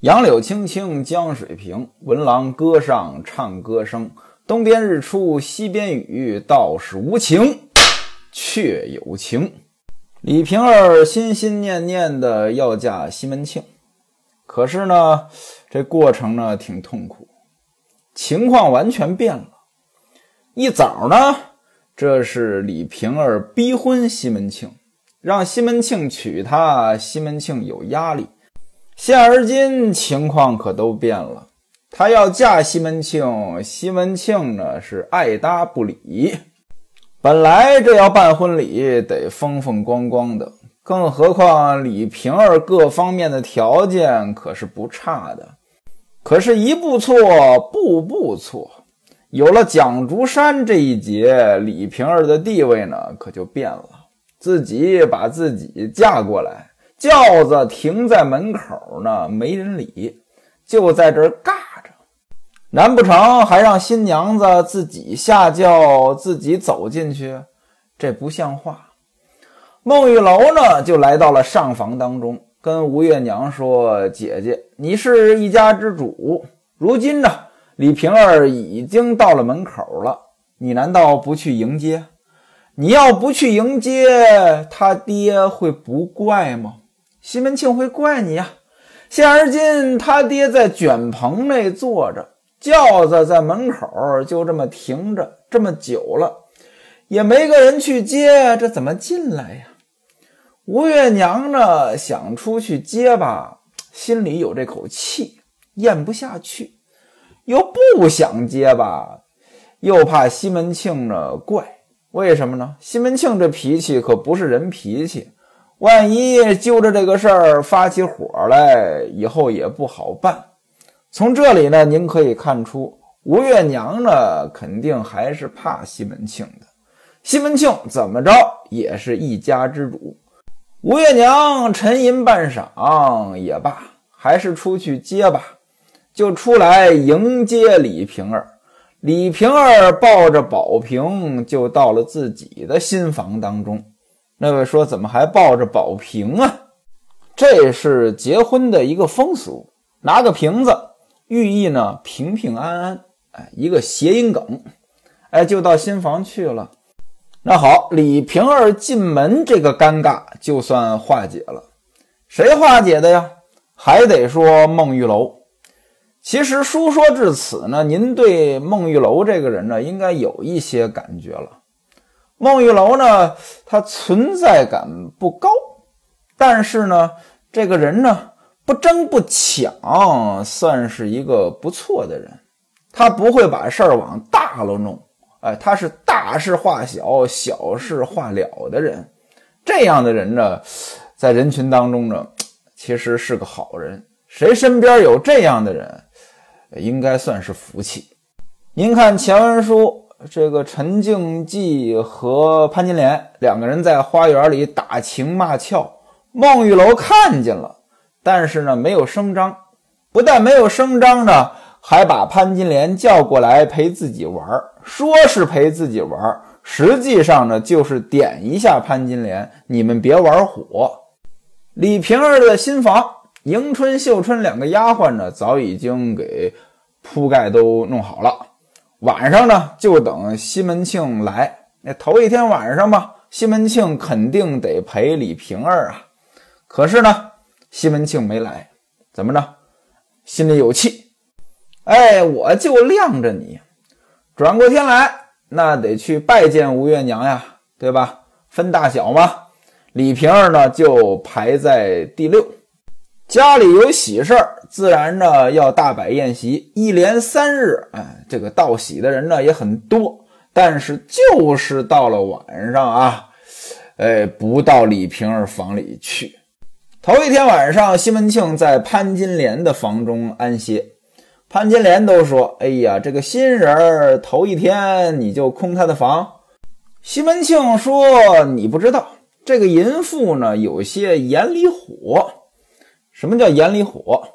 杨柳青青江水平，闻郎歌上唱歌声。东边日出西边雨，道是无晴却有情。李瓶儿心心念念的要嫁西门庆，可是呢，这过程呢挺痛苦，情况完全变了。一早呢，这是李瓶儿逼婚西门庆，让西门庆娶她，西门庆有压力。现而今情况可都变了，她要嫁西门庆，西门庆呢是爱搭不理。本来这要办婚礼得风风光光的，更何况李瓶儿各方面的条件可是不差的。可是，一步错，步步错。有了蒋竹山这一劫，李瓶儿的地位呢可就变了，自己把自己嫁过来。轿子停在门口呢，没人理，就在这儿尬着。难不成还让新娘子自己下轿，自己走进去？这不像话。孟玉楼呢，就来到了上房当中，跟吴月娘说：“姐姐，你是一家之主，如今呢，李瓶儿已经到了门口了，你难道不去迎接？你要不去迎接，他爹会不怪吗？”西门庆会怪你呀！现而今他爹在卷棚内坐着，轿子在门口就这么停着这么久了，也没个人去接，这怎么进来呀？吴月娘呢，想出去接吧，心里有这口气咽不下去；又不想接吧，又怕西门庆呢怪。为什么呢？西门庆这脾气可不是人脾气。万一揪着这个事儿发起火来，以后也不好办。从这里呢，您可以看出，吴月娘呢，肯定还是怕西门庆的。西门庆怎么着也是一家之主。吴月娘沉吟半晌也罢，还是出去接吧，就出来迎接李瓶儿。李瓶儿抱着宝瓶，就到了自己的新房当中。那位说：“怎么还抱着宝瓶啊？这是结婚的一个风俗，拿个瓶子，寓意呢平平安安。哎，一个谐音梗。哎，就到新房去了。那好，李瓶儿进门，这个尴尬就算化解了。谁化解的呀？还得说孟玉楼。其实书说至此呢，您对孟玉楼这个人呢，应该有一些感觉了。”孟玉楼呢，他存在感不高，但是呢，这个人呢不争不抢，算是一个不错的人。他不会把事儿往大了弄，哎，他是大事化小，小事化了的人。这样的人呢，在人群当中呢，其实是个好人。谁身边有这样的人，应该算是福气。您看前文书。这个陈静济和潘金莲两个人在花园里打情骂俏，孟玉楼看见了，但是呢没有声张，不但没有声张呢，还把潘金莲叫过来陪自己玩，说是陪自己玩，实际上呢就是点一下潘金莲，你们别玩火。李瓶儿的新房，迎春、秀春两个丫鬟呢，早已经给铺盖都弄好了。晚上呢，就等西门庆来。那头一天晚上吧，西门庆肯定得陪李瓶儿啊。可是呢，西门庆没来，怎么着？心里有气。哎，我就晾着你，转过天来，那得去拜见吴月娘呀，对吧？分大小嘛。李瓶儿呢，就排在第六。家里有喜事儿，自然呢要大摆宴席，一连三日，哎，这个道喜的人呢也很多。但是就是到了晚上啊，哎，不到李瓶儿房里去。头一天晚上，西门庆在潘金莲的房中安歇，潘金莲都说：“哎呀，这个新人儿头一天你就空他的房。”西门庆说：“你不知道，这个淫妇呢有些眼里火。”什么叫眼里火？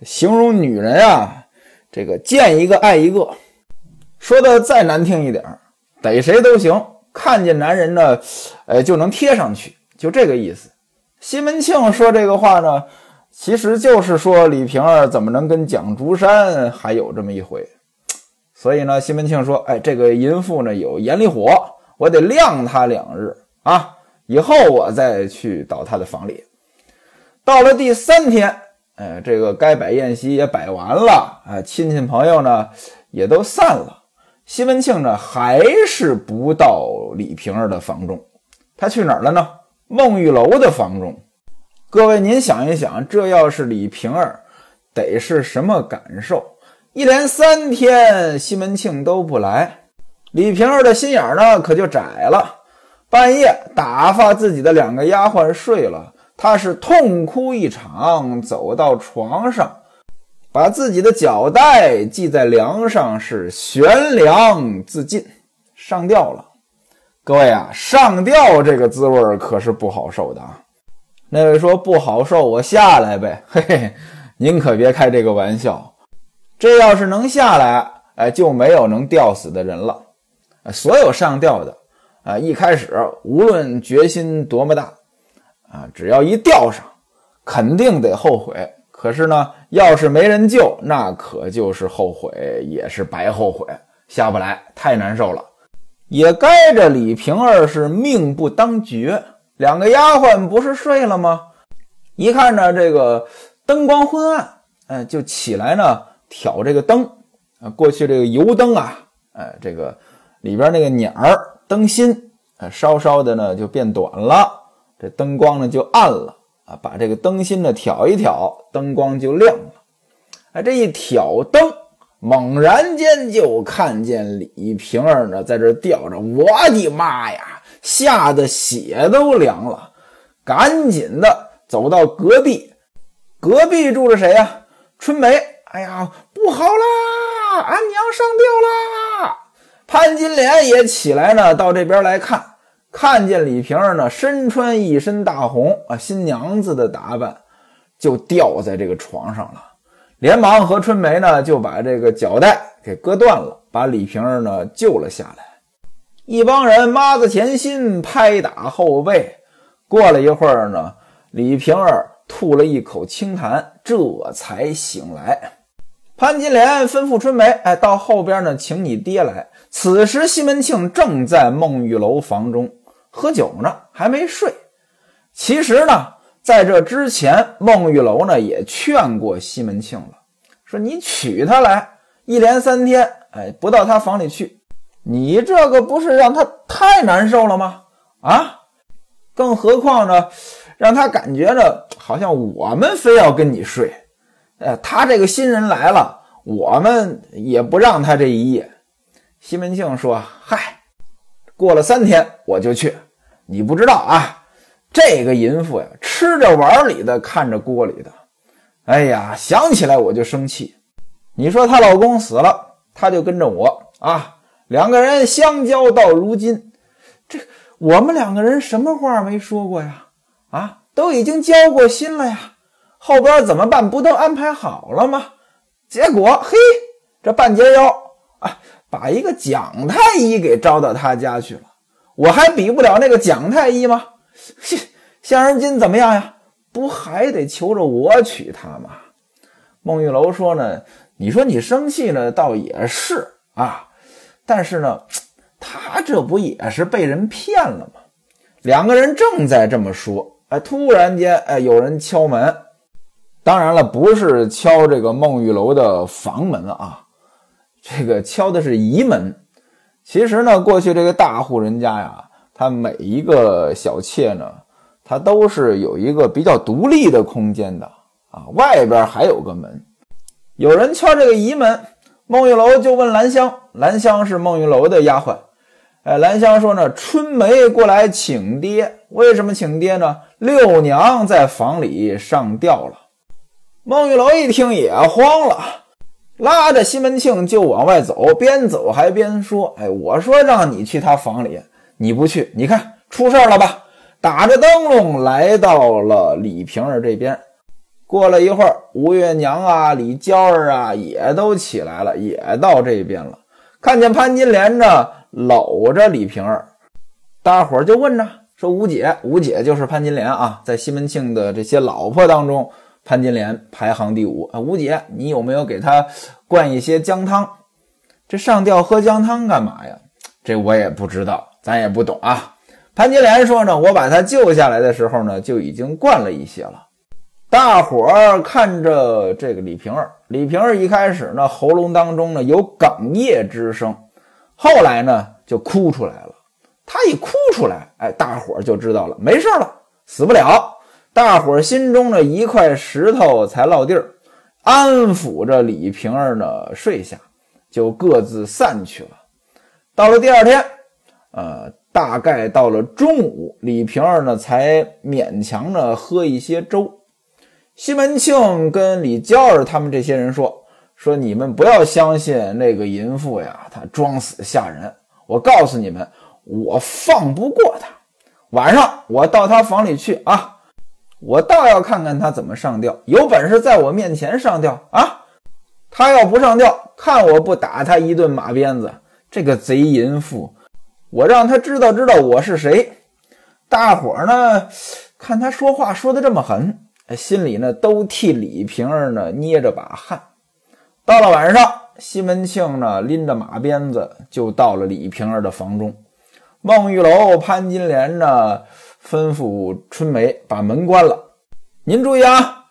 形容女人啊，这个见一个爱一个。说的再难听一点，逮谁都行。看见男人呢，哎，就能贴上去，就这个意思。西门庆说这个话呢，其实就是说李瓶儿怎么能跟蒋竹山还有这么一回？所以呢，西门庆说：“哎，这个淫妇呢有眼里火，我得晾她两日啊，以后我再去到她的房里。”到了第三天，哎，这个该摆宴席也摆完了，啊，亲戚朋友呢也都散了，西门庆呢还是不到李瓶儿的房中，他去哪儿了呢？孟玉楼的房中。各位，您想一想，这要是李瓶儿，得是什么感受？一连三天，西门庆都不来，李瓶儿的心眼儿呢可就窄了。半夜打发自己的两个丫鬟睡了，他是痛哭一场，走到床上，把自己的脚带系在梁上，是悬梁自尽，上吊了。各位啊，上吊这个滋味可是不好受的啊。那位说不好受，我下来呗。嘿嘿，您可别开这个玩笑。这要是能下来，哎，就没有能吊死的人了。所有上吊的，啊，一开始无论决心多么大，啊，只要一吊上，肯定得后悔。可是呢，要是没人救，那可就是后悔，也是白后悔，下不来，太难受了。也该着李瓶儿是命不当绝，两个丫鬟不是睡了吗？一看呢这个灯光昏暗，哎，就起来呢。挑这个灯啊，过去这个油灯啊，哎，这个里边那个捻儿灯芯啊，稍稍的呢就变短了，这灯光呢就暗了啊，把这个灯芯呢挑一挑，灯光就亮了。哎，这一挑灯，猛然间就看见李瓶儿呢在这吊着，我的妈呀，吓得血都凉了，赶紧的走到隔壁，隔壁住着谁呀？春梅。哎呀，不好啦！俺娘上吊啦！潘金莲也起来呢，到这边来看，看见李瓶儿呢，身穿一身大红啊，新娘子的打扮，就吊在这个床上了。连忙和春梅呢，就把这个脚带给割断了，把李瓶儿呢救了下来。一帮人抹子前心，拍打后背。过了一会儿呢，李瓶儿吐了一口清痰，这才醒来。潘金莲吩咐春梅：“哎，到后边呢，请你爹来。”此时西门庆正在孟玉楼房中喝酒呢，还没睡。其实呢，在这之前，孟玉楼呢也劝过西门庆了，说：“你娶她来，一连三天，哎，不到她房里去，你这个不是让她太难受了吗？啊，更何况呢，让她感觉着好像我们非要跟你睡。”呃，他这个新人来了，我们也不让她这一夜。西门庆说：“嗨，过了三天我就去。你不知道啊，这个淫妇呀，吃着碗里的，看着锅里的。哎呀，想起来我就生气。你说她老公死了，她就跟着我啊，两个人相交到如今，这我们两个人什么话没说过呀？啊，都已经交过心了呀。”后边怎么办？不都安排好了吗？结果，嘿，这半截腰啊，把一个蒋太医给招到他家去了。我还比不了那个蒋太医吗？现如今怎么样呀？不还得求着我娶她吗？孟玉楼说呢，你说你生气呢，倒也是啊，但是呢，他这不也是被人骗了吗？两个人正在这么说，哎，突然间，哎，有人敲门。当然了，不是敲这个孟玉楼的房门啊，这个敲的是仪门。其实呢，过去这个大户人家呀，他每一个小妾呢，他都是有一个比较独立的空间的啊，外边还有个门。有人敲这个仪门，孟玉楼就问兰香，兰香是孟玉楼的丫鬟。哎，兰香说呢，春梅过来请爹。为什么请爹呢？六娘在房里上吊了。孟玉楼一听也慌了，拉着西门庆就往外走，边走还边说：“哎，我说让你去他房里，你不去，你看出事了吧？”打着灯笼来到了李瓶儿这边。过了一会儿，吴月娘啊、李娇儿啊也都起来了，也到这边了。看见潘金莲呢，搂着李瓶儿，大伙儿就问着说：“吴姐，吴姐就是潘金莲啊，在西门庆的这些老婆当中。”潘金莲排行第五啊。吴姐，你有没有给他灌一些姜汤？这上吊喝姜汤干嘛呀？这我也不知道，咱也不懂啊。潘金莲说呢，我把他救下来的时候呢，就已经灌了一些了。大伙儿看着这个李瓶儿，李瓶儿一开始呢，喉咙当中呢有哽咽之声，后来呢就哭出来了。他一哭出来，哎，大伙儿就知道了，没事了，死不了。大伙儿心中的一块石头才落地儿，安抚着李瓶儿呢睡下，就各自散去了。到了第二天，呃。大概到了中午，李瓶儿呢才勉强呢喝一些粥。西门庆跟李娇儿他们这些人说：“说你们不要相信那个淫妇呀，她装死吓人。我告诉你们，我放不过她。晚上我到她房里去啊，我倒要看看他怎么上吊。有本事在我面前上吊啊！他要不上吊，看我不打他一顿马鞭子。这个贼淫妇！”我让他知道知道我是谁，大伙儿呢看他说话说的这么狠，心里呢都替李瓶儿呢捏着把汗。到了晚上，西门庆呢拎着马鞭子就到了李瓶儿的房中。孟玉楼、潘金莲呢吩咐春梅把门关了。您注意啊，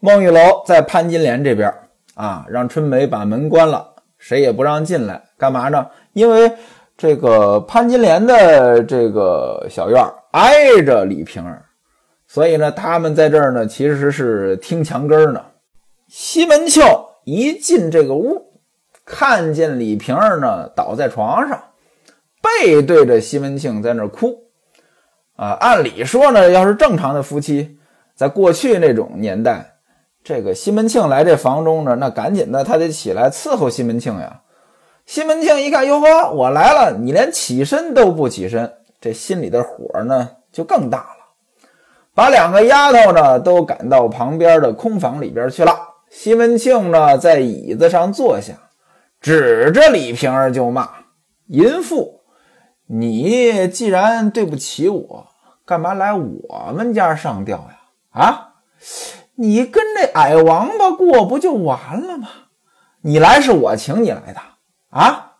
孟玉楼在潘金莲这边啊，让春梅把门关了，谁也不让进来。干嘛呢？因为。这个潘金莲的这个小院挨着李瓶儿，所以呢，他们在这儿呢，其实是听墙根呢。西门庆一进这个屋，看见李瓶儿呢倒在床上，背对着西门庆在那儿哭。啊，按理说呢，要是正常的夫妻，在过去那种年代，这个西门庆来这房中呢，那赶紧的他得起来伺候西门庆呀。西门庆一看，哟呵，我来了，你连起身都不起身，这心里的火呢就更大了，把两个丫头呢都赶到旁边的空房里边去了。西门庆呢在椅子上坐下，指着李瓶儿就骂：“淫妇，你既然对不起我，干嘛来我们家上吊呀？啊，你跟这矮王八过不就完了吗？你来是我请你来的。”啊！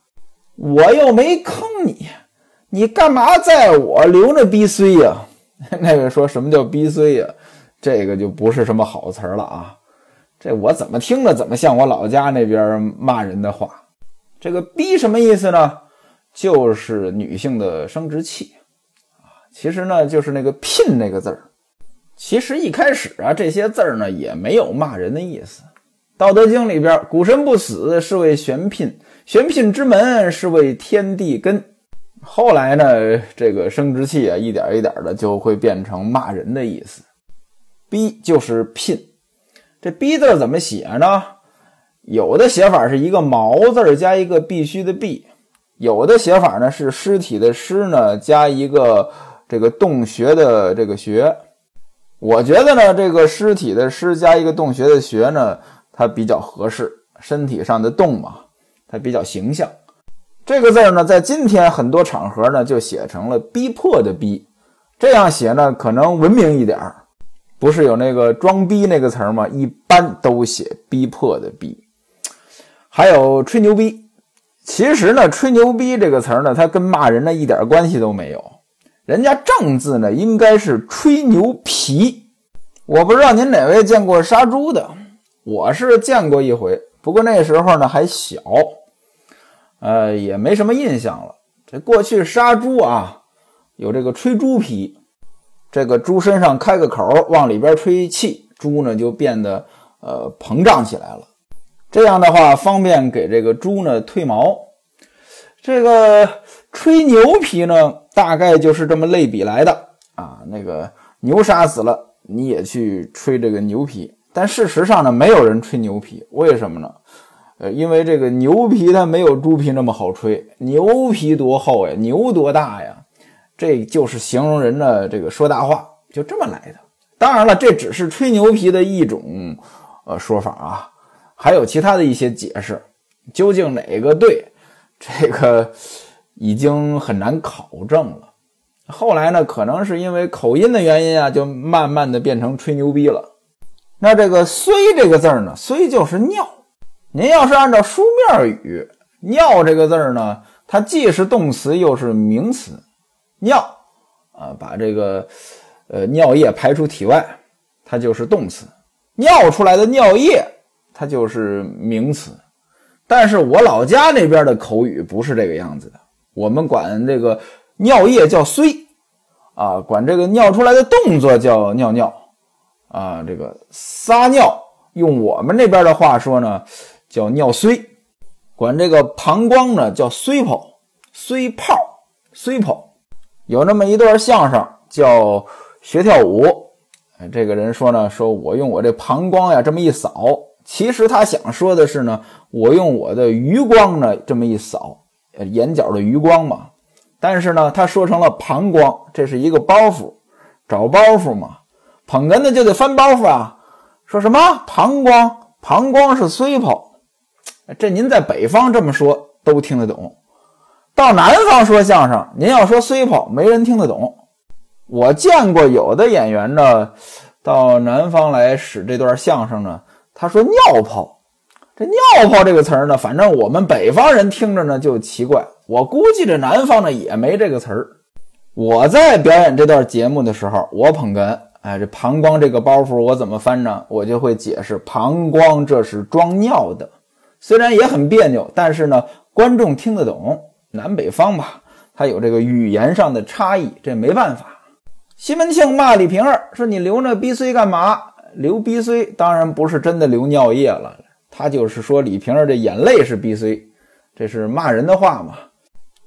我又没坑你，你干嘛在我留那逼衰呀？那个说什么叫逼衰呀？这个就不是什么好词儿了啊！这我怎么听着怎么像我老家那边骂人的话？这个逼什么意思呢？就是女性的生殖器啊。其实呢，就是那个聘那个字儿。其实一开始啊，这些字儿呢也没有骂人的意思。《道德经》里边，谷神不死是为玄牝。玄牝之门是为天地根，后来呢，这个生殖器啊，一点一点的就会变成骂人的意思。逼就是聘，这逼字怎么写呢？有的写法是一个毛字加一个必须的必，有的写法呢是尸体的尸呢加一个这个洞穴的这个穴。我觉得呢，这个尸体的尸加一个洞穴的穴呢，它比较合适，身体上的洞嘛。它比较形象，这个字呢，在今天很多场合呢，就写成了逼迫的逼，这样写呢，可能文明一点儿。不是有那个装逼那个词儿吗？一般都写逼迫的逼。还有吹牛逼，其实呢，吹牛逼这个词儿呢，它跟骂人呢一点关系都没有。人家正字呢，应该是吹牛皮。我不知道您哪位见过杀猪的，我是见过一回，不过那时候呢还小。呃，也没什么印象了。这过去杀猪啊，有这个吹猪皮，这个猪身上开个口，往里边吹气，猪呢就变得呃膨胀起来了。这样的话，方便给这个猪呢褪毛。这个吹牛皮呢，大概就是这么类比来的啊。那个牛杀死了，你也去吹这个牛皮，但事实上呢，没有人吹牛皮，为什么呢？呃，因为这个牛皮它没有猪皮那么好吹，牛皮多厚呀，牛多大呀，这就是形容人的这个说大话，就这么来的。当然了，这只是吹牛皮的一种呃说法啊，还有其他的一些解释，究竟哪个对，这个已经很难考证了。后来呢，可能是因为口音的原因啊，就慢慢的变成吹牛逼了。那这个“虽”这个字儿呢，“虽”就是尿。您要是按照书面语，“尿”这个字儿呢，它既是动词又是名词。尿啊，把这个呃尿液排出体外，它就是动词；尿出来的尿液，它就是名词。但是我老家那边的口语不是这个样子的，我们管这个尿液叫“虽”，啊，管这个尿出来的动作叫“尿尿”，啊，这个撒尿用我们那边的话说呢，叫“尿虽”，管这个膀胱呢叫“虽泡”，“虽泡”，“虽泡”。有那么一段相声叫学跳舞，这个人说呢，说我用我这膀胱呀这么一扫，其实他想说的是呢，我用我的余光呢这么一扫，眼角的余光嘛。但是呢，他说成了膀胱，这是一个包袱，找包袱嘛。捧哏的就得翻包袱啊，说什么膀胱？膀胱是虽泡，这您在北方这么说都听得懂。到南方说相声，您要说“虽泡”，没人听得懂。我见过有的演员呢，到南方来使这段相声呢，他说“尿泡”。这“尿泡”这个词儿呢，反正我们北方人听着呢就奇怪。我估计这南方呢也没这个词儿。我在表演这段节目的时候，我捧哏，哎，这膀胱这个包袱我怎么翻呢？我就会解释：膀胱这是装尿的。虽然也很别扭，但是呢，观众听得懂。南北方吧，它有这个语言上的差异，这没办法。西门庆骂李瓶儿说：“你留那逼碎干嘛？流鼻虽当然不是真的流尿液了，他就是说李瓶儿这眼泪是鼻虽，这是骂人的话嘛。”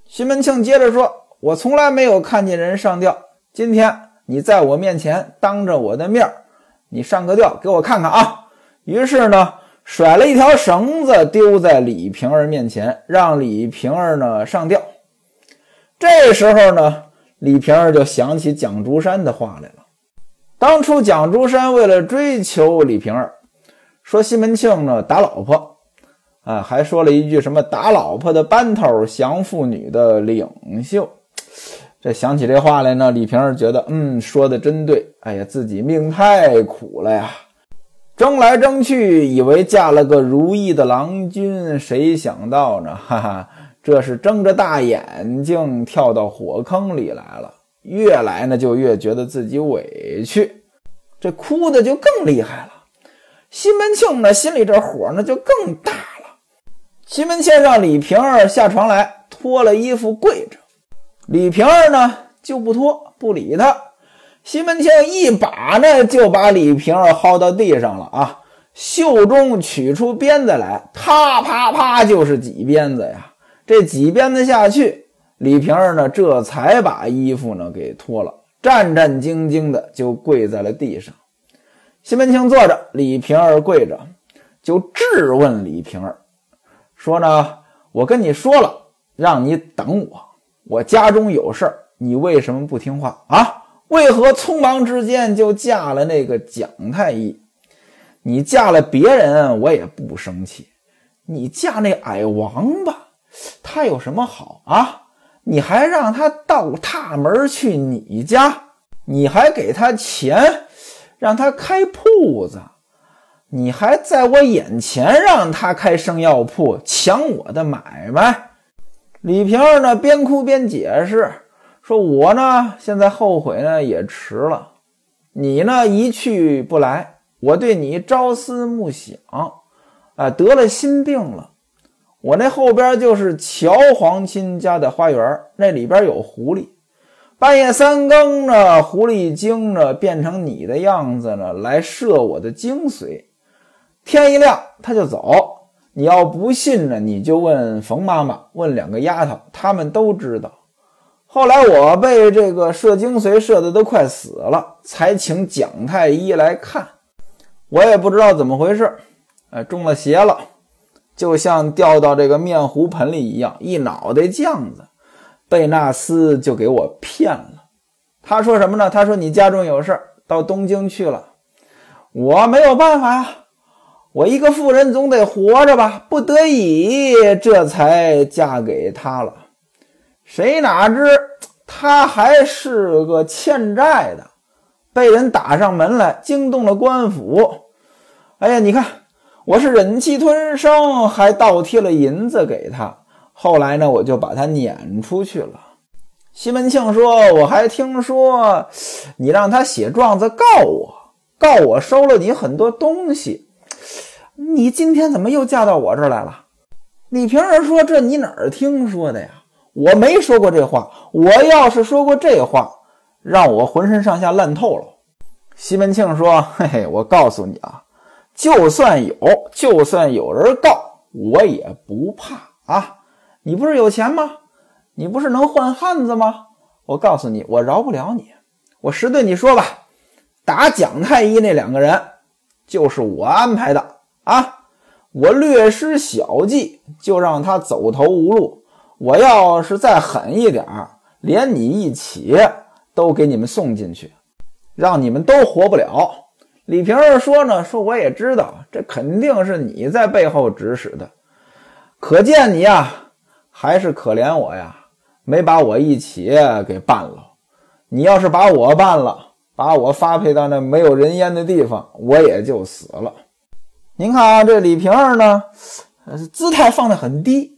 西门庆接着说：“我从来没有看见人上吊，今天你在我面前当着我的面你上个吊给我看看啊！”于是呢。甩了一条绳子丢在李瓶儿面前，让李瓶儿呢上吊。这时候呢，李瓶儿就想起蒋竹山的话来了。当初蒋竹山为了追求李瓶儿，说西门庆呢打老婆，啊，还说了一句什么打老婆的班头，降妇女的领袖。这想起这话来呢，李瓶儿觉得，嗯，说的真对。哎呀，自己命太苦了呀。争来争去，以为嫁了个如意的郎君，谁想到呢？哈哈，这是睁着大眼睛跳到火坑里来了。越来呢，就越觉得自己委屈，这哭的就更厉害了。西门庆呢，心里这火呢就更大了。西门庆让李瓶儿下床来，脱了衣服跪着。李瓶儿呢就不脱，不理他。西门庆一把呢就把李瓶儿薅到地上了啊！袖中取出鞭子来，啪啪啪就是几鞭子呀！这几鞭子下去，李瓶儿呢这才把衣服呢给脱了，战战兢兢的就跪在了地上。西门庆坐着，李瓶儿跪着，就质问李瓶儿说呢：“我跟你说了，让你等我，我家中有事儿，你为什么不听话啊？”为何匆忙之间就嫁了那个蒋太医？你嫁了别人，我也不生气。你嫁那矮王八，他有什么好啊？你还让他倒踏门去你家，你还给他钱，让他开铺子，你还在我眼前让他开生药铺，抢我的买卖。李瓶儿呢，边哭边解释。说我呢，现在后悔呢也迟了。你呢一去不来，我对你朝思暮想，啊，得了心病了。我那后边就是乔皇亲家的花园，那里边有狐狸。半夜三更呢，狐狸精呢变成你的样子呢，来摄我的精髓。天一亮他就走。你要不信呢，你就问冯妈妈，问两个丫头，她们都知道。后来我被这个射精髓射的都快死了，才请蒋太医来看。我也不知道怎么回事，哎，中了邪了，就像掉到这个面糊盆里一样，一脑袋酱子，贝纳斯就给我骗了。他说什么呢？他说你家中有事到东京去了。我没有办法呀，我一个妇人总得活着吧，不得已这才嫁给他了。谁哪知他还是个欠债的，被人打上门来，惊动了官府。哎呀，你看我是忍气吞声，还倒贴了银子给他。后来呢，我就把他撵出去了。”西门庆说：“我还听说你让他写状子告我，告我收了你很多东西。你今天怎么又嫁到我这儿来了？”李瓶儿说：“这你哪儿听说的呀？我没说过这话。我要是说过这话，让我浑身上下烂透了。”西门庆说：“嘿嘿，我告诉你啊，就算有，就算有人告，我也不怕啊。你不是有钱吗？”你不是能换汉子吗？我告诉你，我饶不了你。我实对你说吧，打蒋太医那两个人就是我安排的啊！我略施小计，就让他走投无路。我要是再狠一点，连你一起都给你们送进去，让你们都活不了。李瓶儿说呢，说我也知道，这肯定是你在背后指使的。可见你呀，还是可怜我呀。没把我一起给办了，你要是把我办了，把我发配到那没有人烟的地方，我也就死了。您看啊，这李瓶儿呢，姿态放得很低。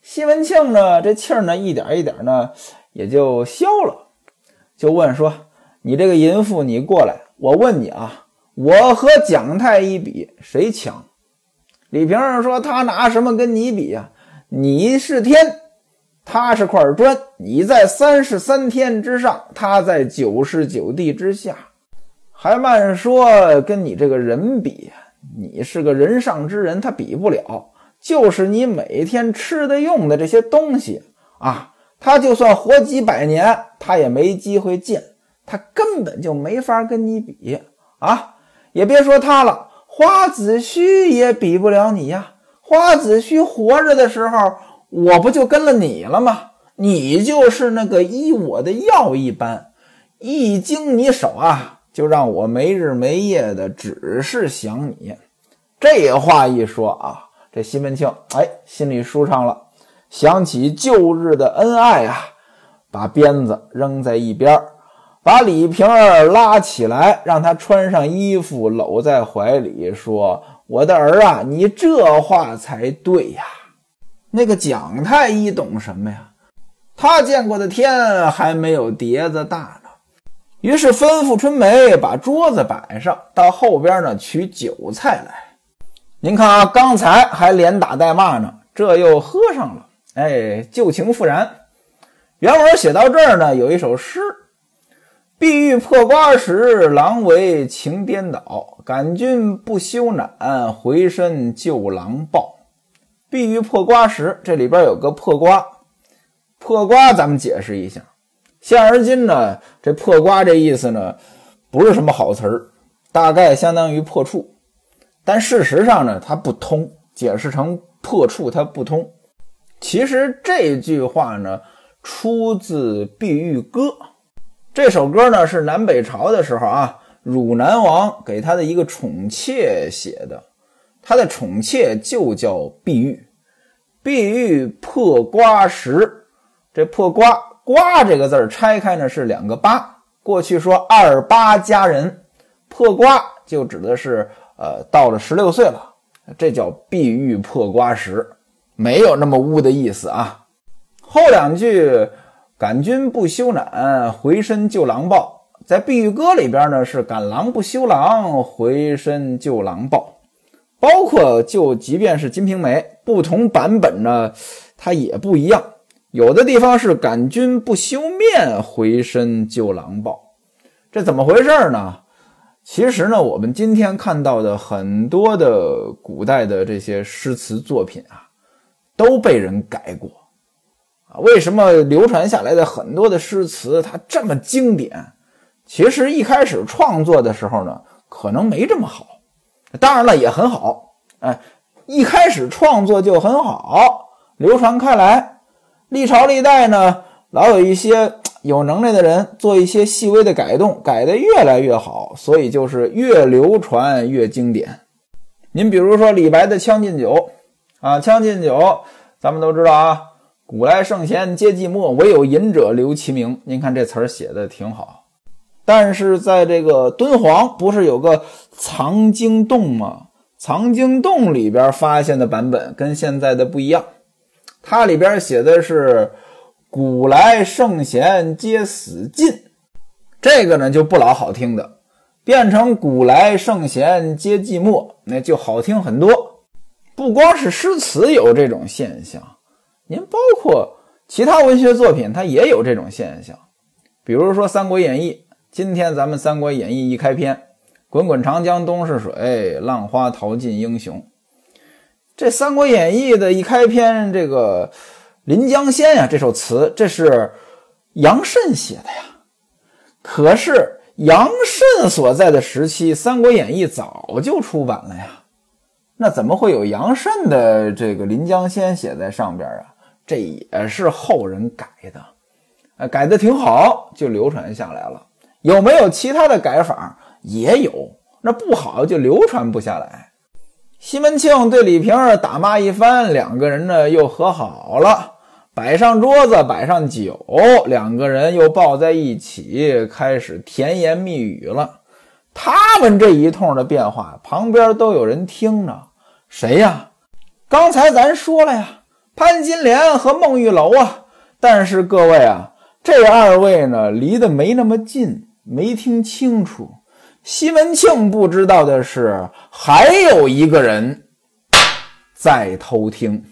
西门庆呢，这气儿呢，一点一点呢，也就消了。就问说：“你这个淫妇，你过来，我问你啊，我和蒋太医比，谁强？”李瓶儿说：“他拿什么跟你比呀？你是天。”他是块砖，你在三十三天之上，他在九十九地之下，还慢说跟你这个人比，你是个人上之人，他比不了。就是你每天吃的用的这些东西啊，他就算活几百年，他也没机会见，他根本就没法跟你比啊！也别说他了，花子虚也比不了你呀。花子虚活着的时候。我不就跟了你了吗？你就是那个医我的药一般，一经你手啊，就让我没日没夜的只是想你。这话一说啊，这西门庆哎心里舒畅了，想起旧日的恩爱啊，把鞭子扔在一边，把李瓶儿拉起来，让他穿上衣服，搂在怀里说：“我的儿啊，你这话才对呀。”那个蒋太医懂什么呀？他见过的天还没有碟子大呢。于是吩咐春梅把桌子摆上，到后边呢取酒菜来。您看啊，刚才还连打带骂呢，这又喝上了。哎，旧情复燃。原文写到这儿呢，有一首诗：“碧玉破瓜时，郎为情颠倒。感君不羞赧，回身救狼报。”碧玉破瓜时，这里边有个破瓜，破瓜咱们解释一下。现而今呢，这破瓜这意思呢，不是什么好词儿，大概相当于破处，但事实上呢，它不通，解释成破处它不通。其实这句话呢，出自《碧玉歌》，这首歌呢是南北朝的时候啊，汝南王给他的一个宠妾写的。他的宠妾就叫碧玉，碧玉破瓜时，这破瓜瓜这个字儿拆开呢是两个八，过去说二八佳人，破瓜就指的是呃到了十六岁了，这叫碧玉破瓜时，没有那么污的意思啊。后两句感君不休恼，回身救狼豹，在碧玉歌里边呢是感郎不休狼，回身救狼豹。包括就即便是《金瓶梅》，不同版本呢，它也不一样。有的地方是感君不休面，回身救狼豹，这怎么回事呢？其实呢，我们今天看到的很多的古代的这些诗词作品啊，都被人改过为什么流传下来的很多的诗词它这么经典？其实一开始创作的时候呢，可能没这么好。当然了，也很好，哎，一开始创作就很好，流传开来，历朝历代呢，老有一些有能耐的人做一些细微的改动，改得越来越好，所以就是越流传越经典。您比如说李白的《将进酒》啊，《将进酒》，咱们都知道啊，“古来圣贤皆寂寞，唯有饮者留其名。”您看这词儿写的挺好。但是在这个敦煌，不是有个藏经洞吗？藏经洞里边发现的版本跟现在的不一样，它里边写的是“古来圣贤皆死尽”，这个呢就不老好听的，变成“古来圣贤皆寂寞”，那就好听很多。不光是诗词有这种现象，您包括其他文学作品，它也有这种现象。比如说《三国演义》，今天咱们《三国演义》一开篇。滚滚长江东逝水，浪花淘尽英雄。这《三国演义》的一开篇，这个《临江仙》呀，这首词，这是杨慎写的呀。可是杨慎所在的时期，《三国演义》早就出版了呀。那怎么会有杨慎的这个《临江仙》写在上边啊？这也是后人改的，呃，改的挺好，就流传下来了。有没有其他的改法？也有，那不好就流传不下来。西门庆对李瓶儿打骂一番，两个人呢又和好了，摆上桌子，摆上酒，两个人又抱在一起，开始甜言蜜语了。他们这一通的变化，旁边都有人听着。谁呀？刚才咱说了呀，潘金莲和孟玉楼啊。但是各位啊，这二位呢离得没那么近，没听清楚。西门庆不知道的是，还有一个人在偷听。